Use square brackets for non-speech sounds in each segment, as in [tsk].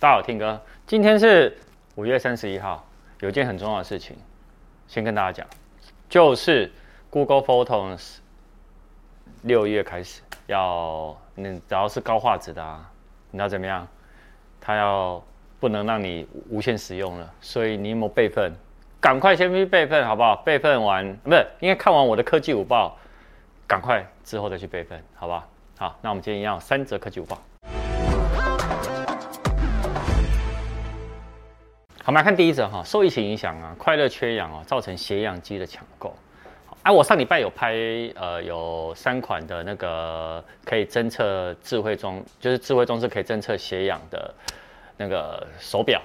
大家好，听哥，今天是五月三十一号，有件很重要的事情，先跟大家讲，就是 Google Photos 六月开始要，你只要是高画质的啊，你知道怎么样？它要不能让你无限使用了，所以你有没有备份？赶快先去备份，好不好？备份完不是，应该看完我的科技午报，赶快之后再去备份，好不好？好，那我们今天一样三则科技午报。我们来看第一则哈，受疫情影响啊，快乐缺氧哦，造成血氧机的抢购。哎，我上礼拜有拍呃，有三款的那个可以侦测智慧装，就是智慧装置可以侦测血氧的那个手表。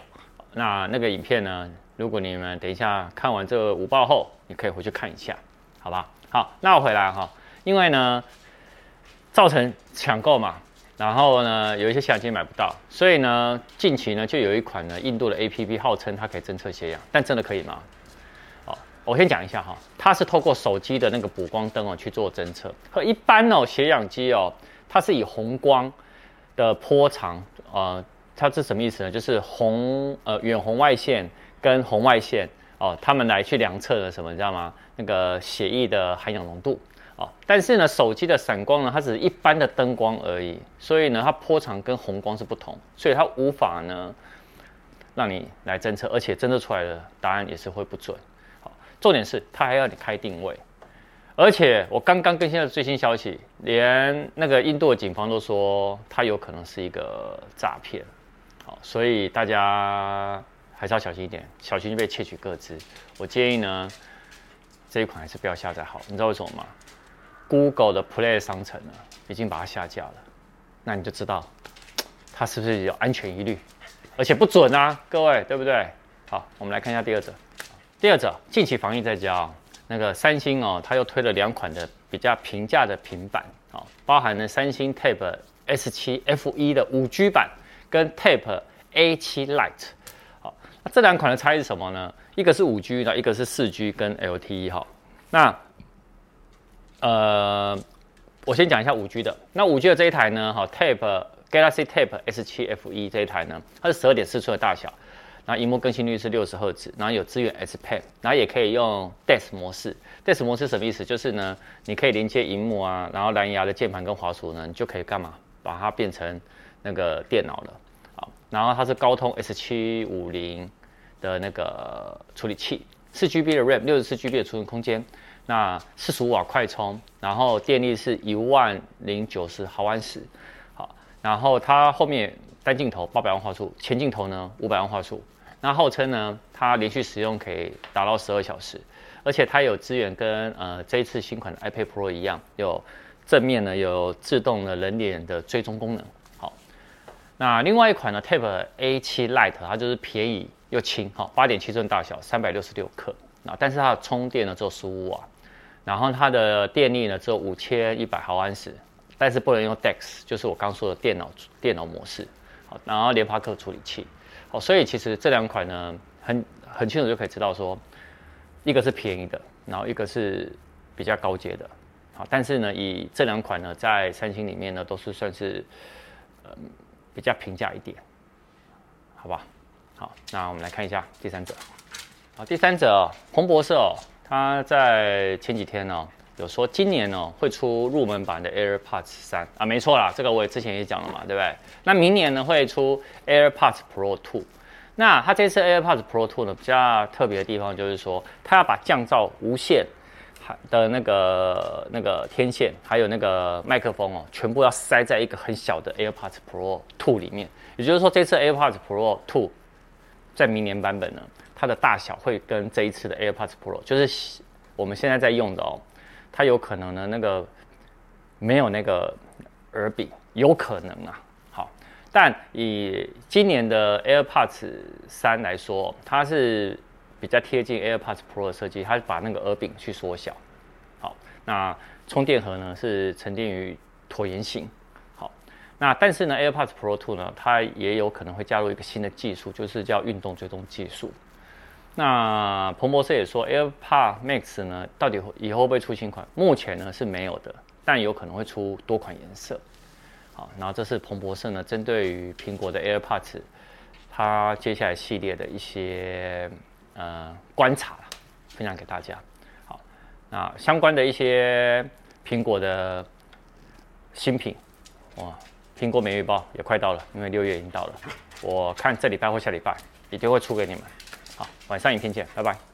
那那个影片呢，如果你们等一下看完这个午报后，你可以回去看一下，好吧？好，那我回来哈，因为呢，造成抢购嘛。然后呢，有一些血氧机买不到，所以呢，近期呢就有一款呢印度的 APP 号称它可以侦测血氧，但真的可以吗？哦，我先讲一下哈，它是透过手机的那个补光灯哦去做侦测，和一般哦血氧机哦，它是以红光的波长，呃，它是什么意思呢？就是红呃远红外线跟红外线哦，他们来去量测的什么，你知道吗？那个血液的含氧浓度。哦，但是呢，手机的闪光呢，它只是一般的灯光而已，所以呢，它波长跟红光是不同，所以它无法呢让你来侦测，而且侦测出来的答案也是会不准。好，重点是它还要你开定位，而且我刚刚更新的最新消息，连那个印度的警方都说它有可能是一个诈骗。好，所以大家还是要小心一点，小心就被窃取个资。我建议呢，这一款还是不要下载好，你知道为什么吗？Google 的 Play 商城呢，已经把它下架了，那你就知道 [tsk] 它是不是有安全疑虑，而且不准啊，各位对不对？好，我们来看一下第二者。第二者，近期防疫在家，那个三星哦，它又推了两款的比较平价的平板，哦，包含了三星 Tab S7 F1 的 5G 版跟 Tab A7 Lite。好，那这两款的差异是什么呢？一个是 5G 的，一个是 4G 跟 LTE 哈。那呃，我先讲一下五 G 的。那五 G 的这一台呢，哈，Tape Galaxy Tape S7 FE 这一台呢，它是十二点四寸的大小，然后萤幕更新率是六十赫兹，然后有支援 S Pen，然后也可以用 Desk 模式。Desk 模式什么意思？就是呢，你可以连接萤幕啊，然后蓝牙的键盘跟滑鼠呢，你就可以干嘛？把它变成那个电脑了。好，然后它是高通 S750 的那个处理器，四 GB 的 RAM，六十四 GB 的储存空间。那四十五瓦快充，然后电力是一万零九十毫安时，好，然后它后面单镜头八百万画素，前镜头呢五百万画素，那号称呢它连续使用可以达到十二小时，而且它有支援跟呃这一次新款的 iPad Pro 一样，有正面呢有自动的人脸的追踪功能，好，那另外一款呢 Tab A7 Lite 它就是便宜又轻，好，八点七寸大小，三百六十六克，那但是它的充电呢只有十五瓦。然后它的电力呢只有五千一百毫安时，但是不能用 DeX，就是我刚说的电脑电脑模式。好，然后联发科处理器。好，所以其实这两款呢，很很清楚就可以知道说，一个是便宜的，然后一个是比较高阶的。好，但是呢，以这两款呢，在三星里面呢，都是算是呃比较平价一点，好吧？好，那我们来看一下第三者。好，第三者彭博社哦。他在前几天呢、哦，有说今年呢、哦、会出入门版的 AirPods 三。啊，没错啦，这个我也之前也讲了嘛，对不对？那明年呢会出 AirPods Pro Two，那它这次 AirPods Pro Two 呢比较特别的地方就是说，它要把降噪无线的那个那个天线，还有那个麦克风哦，全部要塞在一个很小的 AirPods Pro Two 里面，也就是说这次 AirPods Pro Two 在明年版本呢。它的大小会跟这一次的 AirPods Pro，就是我们现在在用的哦，它有可能呢那个没有那个耳柄，有可能啊。好，但以今年的 AirPods 三来说，它是比较贴近 AirPods Pro 的设计，它把那个耳柄去缩小。好，那充电盒呢是沉淀于椭圆形。那但是呢 AirPods Pro Two 呢，它也有可能会加入一个新的技术，就是叫运动追踪技术。那彭博社也说，AirPods Max 呢，到底以后会不会出新款？目前呢是没有的，但有可能会出多款颜色。好，然后这是彭博社呢针对于苹果的 AirPods 它接下来系列的一些呃观察，分享给大家。好，那相关的一些苹果的新品，哇，苹果每月报也快到了，因为六月已经到了。我看这礼拜或下礼拜一定会出给你们。好，晚上影片见，拜拜。